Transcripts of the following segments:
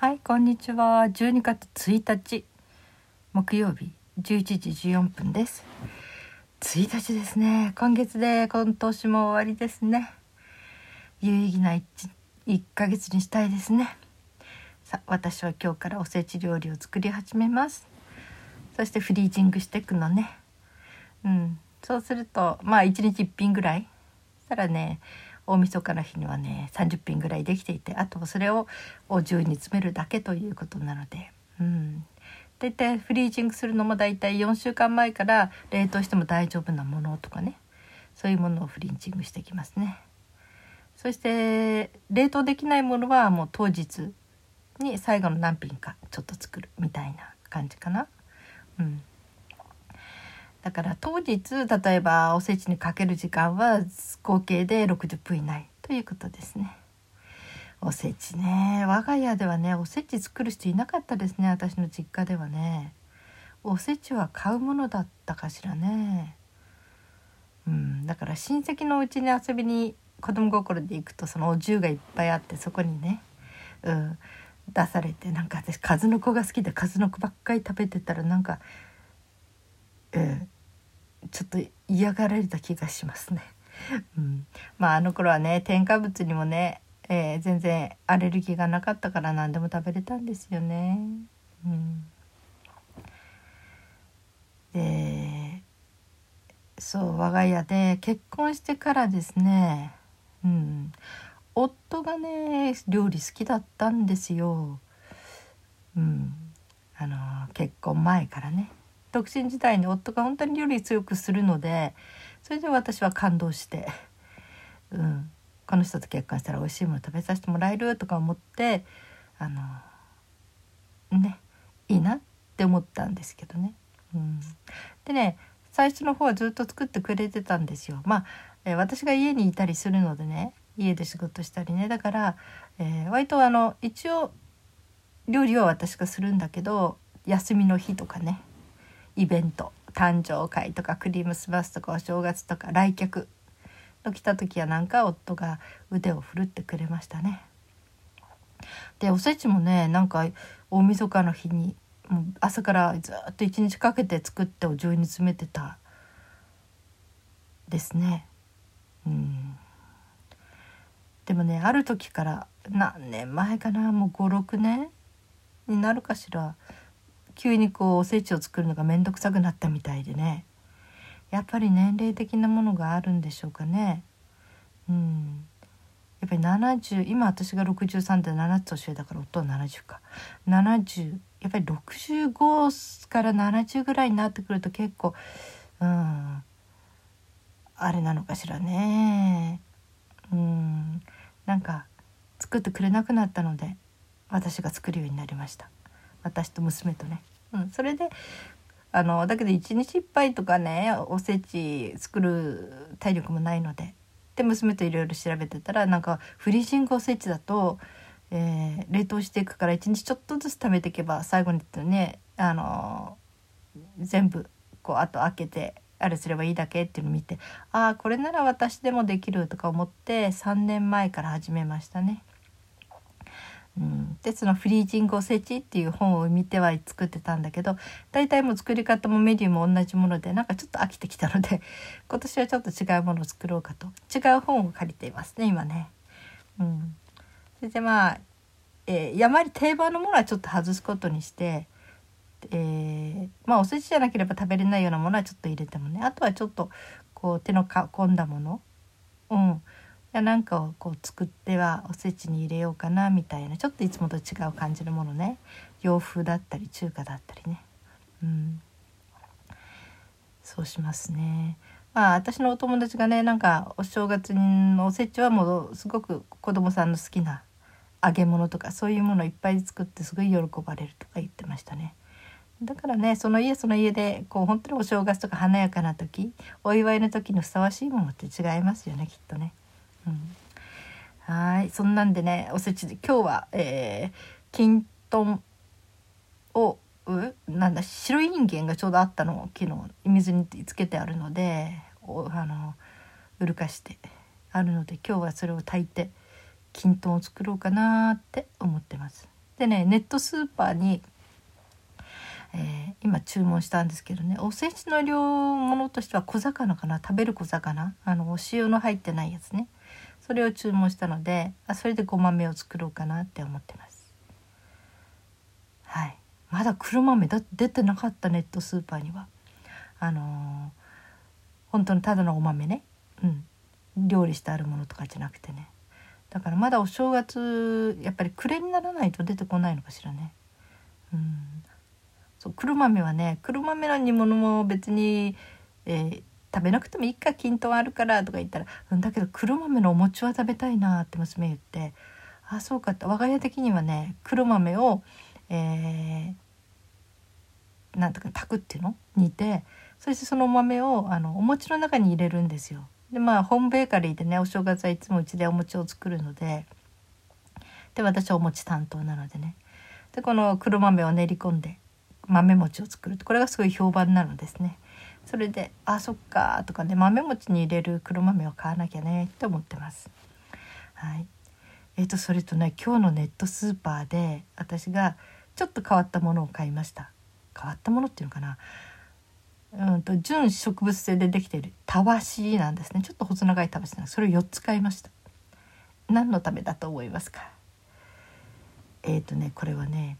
はい、こんにちは。12月1日木曜日11時14分です。1日ですね。今月で今年も終わりですね。有意義な 1, 1ヶ月にしたいですね。さ私は今日からおせち料理を作り始めます。そしてフリージングしていくのね。うん、そうするとまあ1日1品ぐらい。したらね。大晦日の日にはね30品ぐらいできていてあとそれをお重に詰めるだけということなので、うん、大体フリージングするのも大体4週間前から冷凍しても大丈夫なものとかねそういうものをフリージングしてきますね。そして冷凍できないものはもう当日に最後の何品かちょっと作るみたいな感じかな。うんだから当日例えばおせちにかける時間は合計で60分以内ということですね。おせちね我が家ではねおせち作る人いなかったですね私の実家ではねおせちは買うものだったかしらねうんだから親戚のうちに遊びに子供心で行くとそのお重がいっぱいあってそこにね、うん、出されてなんか私数の子が好きで数の子ばっかり食べてたらなんかえー、ちょっと嫌がられた気がしますね。うん、まああの頃はね添加物にもね、えー、全然アレルギーがなかったから何でも食べれたんですよね。うん、でそう我が家で結婚してからですね、うん、夫がね料理好きだったんですよ。うん、あの結婚前からね。独身時代に夫が本当に料理強くするのでそれで私は感動して、うん、この人と結婚したら美味しいもの食べさせてもらえるとか思ってあのねいいなって思ったんですけどね。うん、でね最初の方はずっと作ってくれてたんですよ。まあ、えー、私が家にいたりするのでね家で仕事したりねだから、えー、割とあの一応料理は私がするんだけど休みの日とかねイベント誕生会とかクリームスバスとかお正月とか来客の来た時はなんか夫が腕を振るってくれましたね。でおせちもねなんか大晦日の日にもう朝からずっと一日かけて作ってお重に詰めてたですね。うんでもねある時から何年前かなもう56年になるかしら急にこうおせちを作るのが面倒くさくなったみたいでね。やっぱり年齢的なものがあるんでしょうかね。うん。やっぱり70今私が63で7つ年上だから夫は70か。70やっぱり65から70ぐらいになってくると結構うんあれなのかしらね。うん。なんか作ってくれなくなったので私が作るようになりました。私と娘とね。うん、それであのだけど1日1杯とかねおせち作る体力もないのでで娘といろいろ調べてたらなんかフリージングおせちだと、えー、冷凍していくから1日ちょっとずつ食べていけば最後にねあの全部こうあと開けてあれすればいいだけっていうのを見てああこれなら私でもできるとか思って3年前から始めましたね。うん、でそのフリージングおせちっていう本を見ては作ってたんだけど大体もう作り方もメニューも同じものでなんかちょっと飽きてきたので 今年はちょっと違うものを作ろうかと。違う本を借りていますね今ね。うん、それでまあ、えー、やまり定番のものはちょっと外すことにして、えー、まあおせちじゃなければ食べれないようなものはちょっと入れてもね。あとはちょっとこう手の込んだもの、うん、やなんかをこう作ってはおせちに入れようかなみたいなちょっといつもと違う感じのものね洋風だったり中華だったりねうんそうしますねまあ私のお友達がねなんかお正月のおせちはもうすごく子供さんの好きな揚げ物とかそういうものをいっぱい作ってすごい喜ばれるとか言ってましたね。だからねその家その家でこう本当にお正月とか華やかな時お祝いの時にふさわしいものって違いますよねきっとね。はい。そんなんでねおせちで今日は、えー、きんとんをうなんだ白いインゲンがちょうどあったのを昨日水につけてあるのでおあのうるかしてあるので今日はそれを炊いてきんとんを作ろうかなって思ってます。でねネットスーパーに、えー、今注文したんですけどねおせちの量物としては小魚かな。食べる小魚。あのお塩の入ってないやつね。それを注文したのであそれでごまめを作ろうかなって思ってます。はい。まだ黒豆だ出てなかったネットスーパーには。あのー、本当のただのお豆ね。うん。料理してあるものとかじゃなくてね。だからまだお正月やっぱり暮れにならないと出てこないのかしらね。うん。そう黒豆はね黒豆の煮物も別に、えー、食べなくてもいいか均等あるからとか言ったら、うん、だけど黒豆のお餅は食べたいなって娘言ってあそうかって我が家的にはね黒豆を、えー、なんとか炊くっていうの？煮てそしてその豆をあのお餅の中に入れるんですよ。でまあホームベーカリーでねお正月はいつもうちでお餅を作るのでで私はお餅担当なのでねでこの黒豆を練り込んで豆餅を作るこれがすごい評判なのですね。それで「あそっか」とかね豆餅に入れる黒豆を買わなきゃねって思ってます。はい、えーとそれとね今日のネットスーパーで私がちょっと変わったものを買いました。変わったものっていうのかな。うんと純植物性でできているたわしなんですね。ちょっと細長いたわしなんです。それを4つ買いました。何のためだと思いますか？えっ、ー、とねこれはね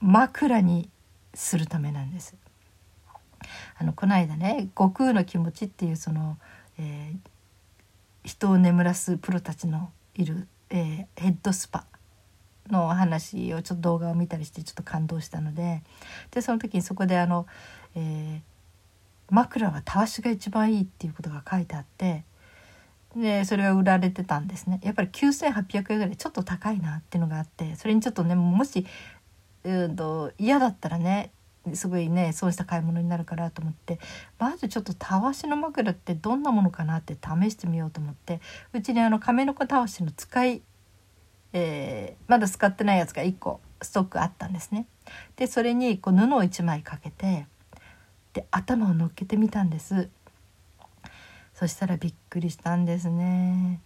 枕にするためなんです。あのこの間ね「悟空の気持ち」っていうその、えー、人を眠らすプロたちのいる、えー、ヘッドスパの話をちょっと動画を見たりしてちょっと感動したのででその時にそこであの、えー枕はたわしが一番いいっていうことが書いてあってでそれが売られてたんですね。やっぱり9,800円ぐらいちょっと高いなっていうのがあってそれにちょっとねもしうんと嫌だったらねすごいねそうした買い物になるからと思ってまずちょっとたわしの枕ってどんなものかなって試してみようと思ってうちにあの亀の子たわしの使い、えー、まだ使ってないやつが1個ストックあったんですね。でそれにこう布を1枚かけてで頭を乗っけてみたんです。そしたらびっくりしたんですね。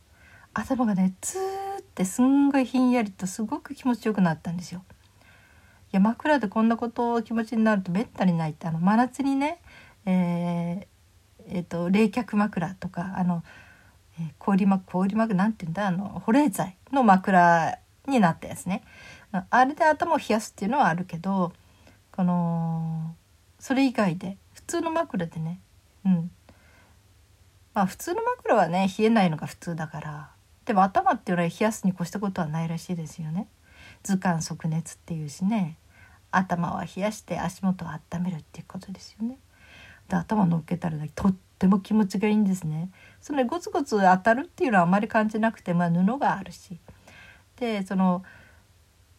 頭がねツーってすんごいひんやりとすごく気持ちよくなったんですよ。や枕でこんなことを気持ちになるとめったにないってあの真夏にねえー、えーと、冷却枕とかあの、えー、氷枕氷枕なんて言うんだあの保冷剤の枕になったやつね。あれで頭を冷やすっていうのはあるけどこのそれ以外で普通の枕でねうん。まあ普通の枕はね冷えないのが普通だからでも頭っていうのは冷やすに越したことはないらしいですよね。図鑑即熱っていうしね頭は冷やして足元を温めるっていうことですよねで頭乗っけたら、とっても気持ちがいいんですねそれゴツゴツ当たるっていうのはあまり感じなくて、まあ、布があるしでその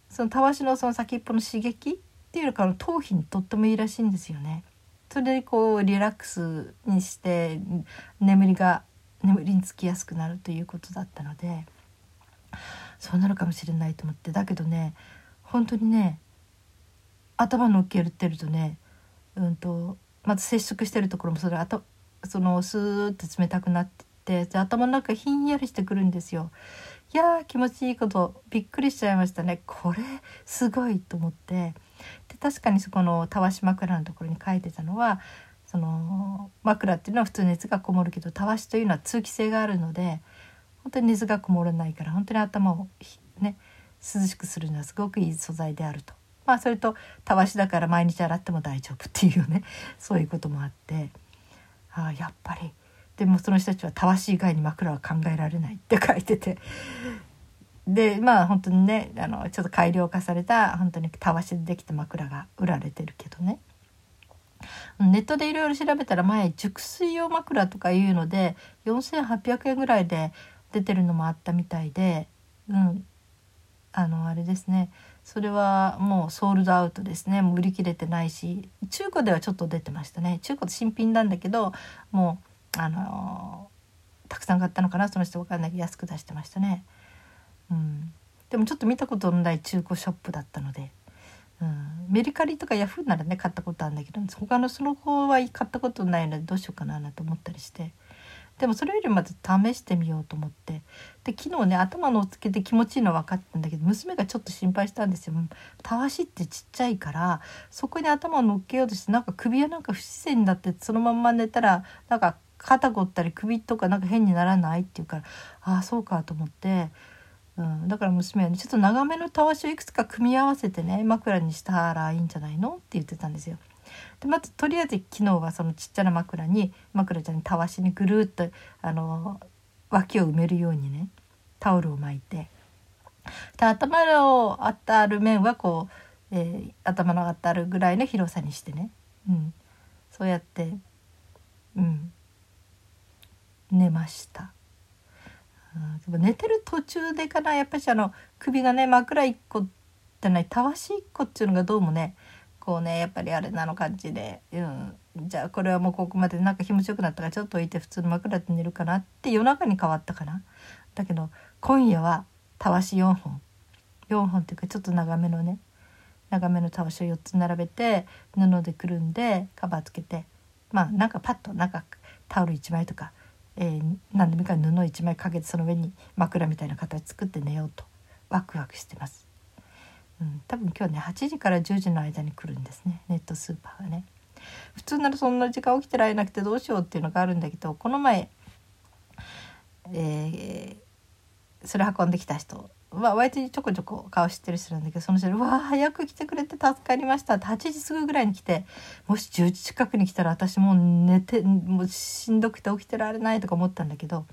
そのたわしのその先っぽの刺激っていうか頭皮にとってもいいらしいんですよね。それでこうリラックスにして眠りが眠りにつきやすくなるということだったのでそうなるかもしれないと思って。だけどね本当にね頭のっけるってるとねうんとまず接触してるところもそれあとそのスーッて冷たくなってって頭の中ひんやりしてくるんですよ。いや気持ちいいことびっくりしちゃいましたね。これすごいと思って。で確かにそこのたわし枕のところに書いてたのはその枕っていうのは普通熱がこもるけどたわしというのは通気性があるので本当に熱がこもらないから本当に頭をね涼しくするにはすごくいい素材であると。まあそれとたわしだから毎日洗っても大丈夫っていうねそういうこともあって。ああやっぱり。でもその人たちはたわし以外に枕は考えられないって書いてて。でまあ本当にねあのちょっと改良化された本当にたわしでできた枕が売られてるけどね。ネットでいろいろ調べたら前熟睡用枕とかいうので4,800円ぐらいで出てるのもあったみたいでうん。あのあれですね。それはもうソールドアウトですね。もう売り切れてないし。中古ではちょっと出てましたね。中古新品なんだけどもうあのー、たくさん買ったのかな。その人分かんないけど安く出してましたね。うん、でもちょっと見たことのない中古ショップだったので、うん、メルカリとかヤフーならね買ったことあるんだけど他のその方は買ったことないのでどうしようかななんて思ったりして、でもそれよりまず試してみようと思ってで昨日ね頭のつけて気持ちいいの分かったんだけど娘がちょっと心配したんですよ。たわしってちっちゃいからそこに頭を乗っけようとしてなんか首はなんか不自然になってそのまんま寝たらなんか肩凝ったり首とかなんか変にならないっていうからああそうかと思って。うん、だから娘はねちょっと長めのたわしをいくつか組み合わせてね枕にしたらいいんじゃないの？って言ってたんですよ。でまずとりあえず昨日はそのちっちゃな枕に枕ちゃんにたわしにぐるっとあの脇を埋めるようにねタオルを巻いてで頭を当たる面はこう、えー、頭の当たるぐらいの広さにしてね、うん、そうやって、うん、寝ました。うん、寝てる途中でかなやっぱりあの首がね枕一個じゃないたわし一個っていうのがどうもねこうねやっぱりあれなの感じで、うん、じゃあこれはもうここまでなんか気持ちよくなったからちょっと置いて普通の枕で寝るかなって夜中に変わったかな。だけど今夜はたわし4本。4本っていうかちょっと長めのね長めのたわしを4つ並べて布でくるんでカバーつけて。まあなんかパッとなんかタオル1枚とか、えー、何でもいいから布1枚かけてその上に枕みたいな形作って寝ようと。ワクワクしてます。うん、多分今日ね8時から10時の間に来るんですね。ネットスーパーがね。普通ならそんな時間起きてられなくてどうしようっていうのがあるんだけどこの前、えー、それ運んできた人は割とちょこちょこ顔知ってる人なんだけどその人に「わあ早く来てくれて助かりました」って8時過ぎぐらいに来てもし10時近くに来たら私もう寝てもうしんどくて起きてられないとか思ったんだけど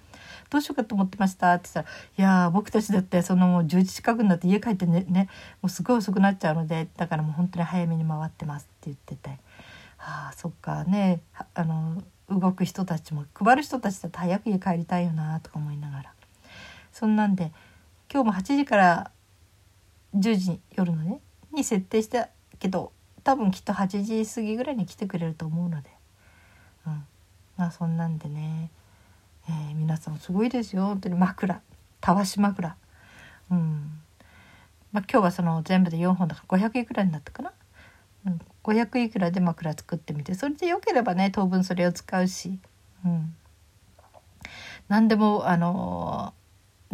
どうしようかと思ってました」って言ったら「いや僕たちだってそのもう10時近くになって家帰ってねねもうすごい遅くなっちゃうのでだからもう本当に早めに回ってます」って言ってて「ああそっかね。あの動く人たちも配る人たちだと早く家帰りたいよな」とか思いながら。そんなんで今日も8時から10時夜のねに設定したけど多分きっと8時過ぎぐらいに来てくれると思うので、うん、まあそんなんでね、さんすごいですよ。本当に枕。たわし枕。うん。まあ、今日はその全部で4本だから500いくらになったかな、うん、500いくらで枕作ってみてそれでよければね当分それを使うし、うん、何でもあの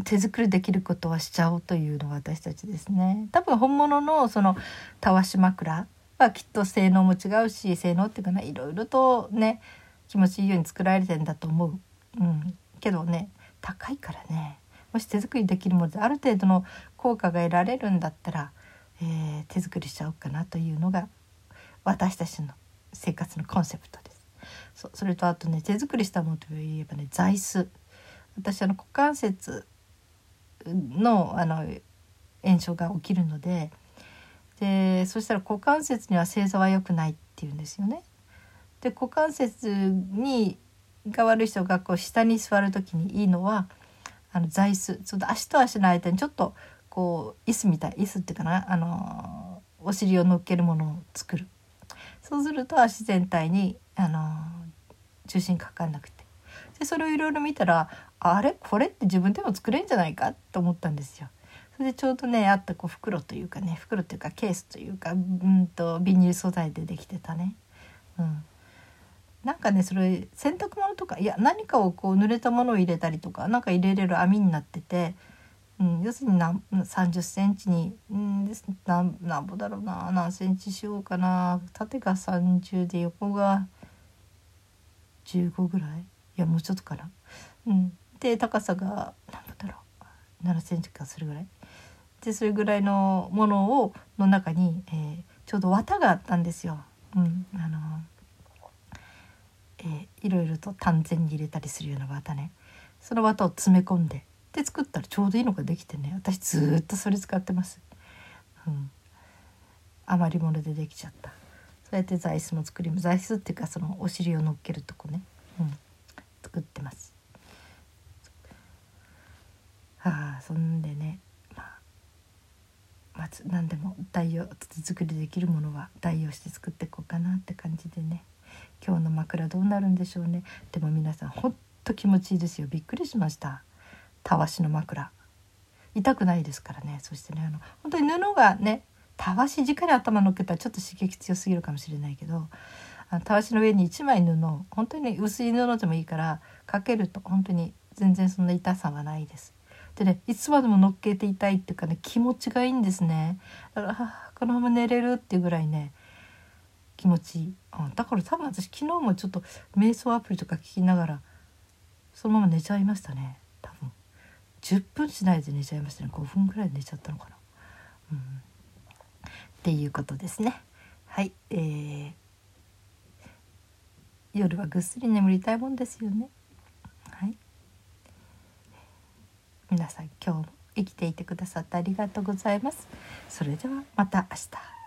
手作りできることはしちゃおうというのが私たちですね。多分本物のそのたわし枕はきっと性能も違うし性能っていうかないろいろとね気持ちいいように作られてんだと思う。うん、けどね高いからねもし手作りできるものである程度の効果が得られるんだったら、えー、手作りしちゃおうかなというのが私たちの生活のコンセプトです。そそれとあとね手作りしたものといえばね座椅子私あの股関節のあの炎症が起きるのででそしたら股関節には正座は良くないっていうんですよね。で股関節にが悪い人がこう下に座る時にいいのはあの座椅子。その足と足の間にちょっとこう椅子みたい椅子っていうかな。あのお尻を乗っけるものを作る。そうすると足全体にあの重心かかんなくて。でそれをいろいろ見たらあれ？これって自分でも作れるんじゃないか？と思ったんですよ。それでちょうどねあったこう袋というかね袋っていうかケースというかうんとビニール素材でできてたね、うん、なんかねそれ洗濯物とかいや何かをこう濡れたものを入れたりとか何か入れれる網になってて、うん、要するに何30センチに、うん、ですなんなんぼだろうな何センチしようかな縦が30で横が15ぐらい？いやもうちょっとかな。うん、で高さが何ぼだろう？7センチかするぐらい？でそれぐらいのものをの中に、えー、ちょうど綿があったんですよ。うん、あのえー、いろいろと丹前に入れたりするような綿ね。その綿を詰め込んでで作ったらちょうどいいのができてね。私ずっとそれ使ってます。うん、余り物でできちゃった。そうやって座椅子も作り座椅子っていうかそのお尻を乗っけるとこね、うん、作ってます。はあそんでねまあまず何でも代用手作りできるものは代用して作っていこうかなって感じでね。今日の枕どうなるんでしょうね。でも皆さんほんと気持ちいいですよ。びっくりしました。たわしの枕。痛くないですからね。そしてねあの本当に布がねたわし直に頭のっけたらちょっと刺激強すぎるかもしれないけどあのたわしの上に1枚布本当に薄い布でもいいからかけると本当に全然そんな痛さはないです。でねいつまでも乗っけていたいっていうかね気持ちがいいんですね。だからこのまま寝れるっていうぐらいね気持ちいい。あだから多分私昨日もちょっと瞑想アプリとか聞きながらそのまま寝ちゃいましたね。多分。10分しないで寝ちゃいましたね。5分ぐらい寝ちゃったのかな、うん、っていうことですね。はい。えー、夜はぐっすり眠りたいもんですよね。はい。皆さん今日も生きていてくださってありがとうございます。それではまた明日。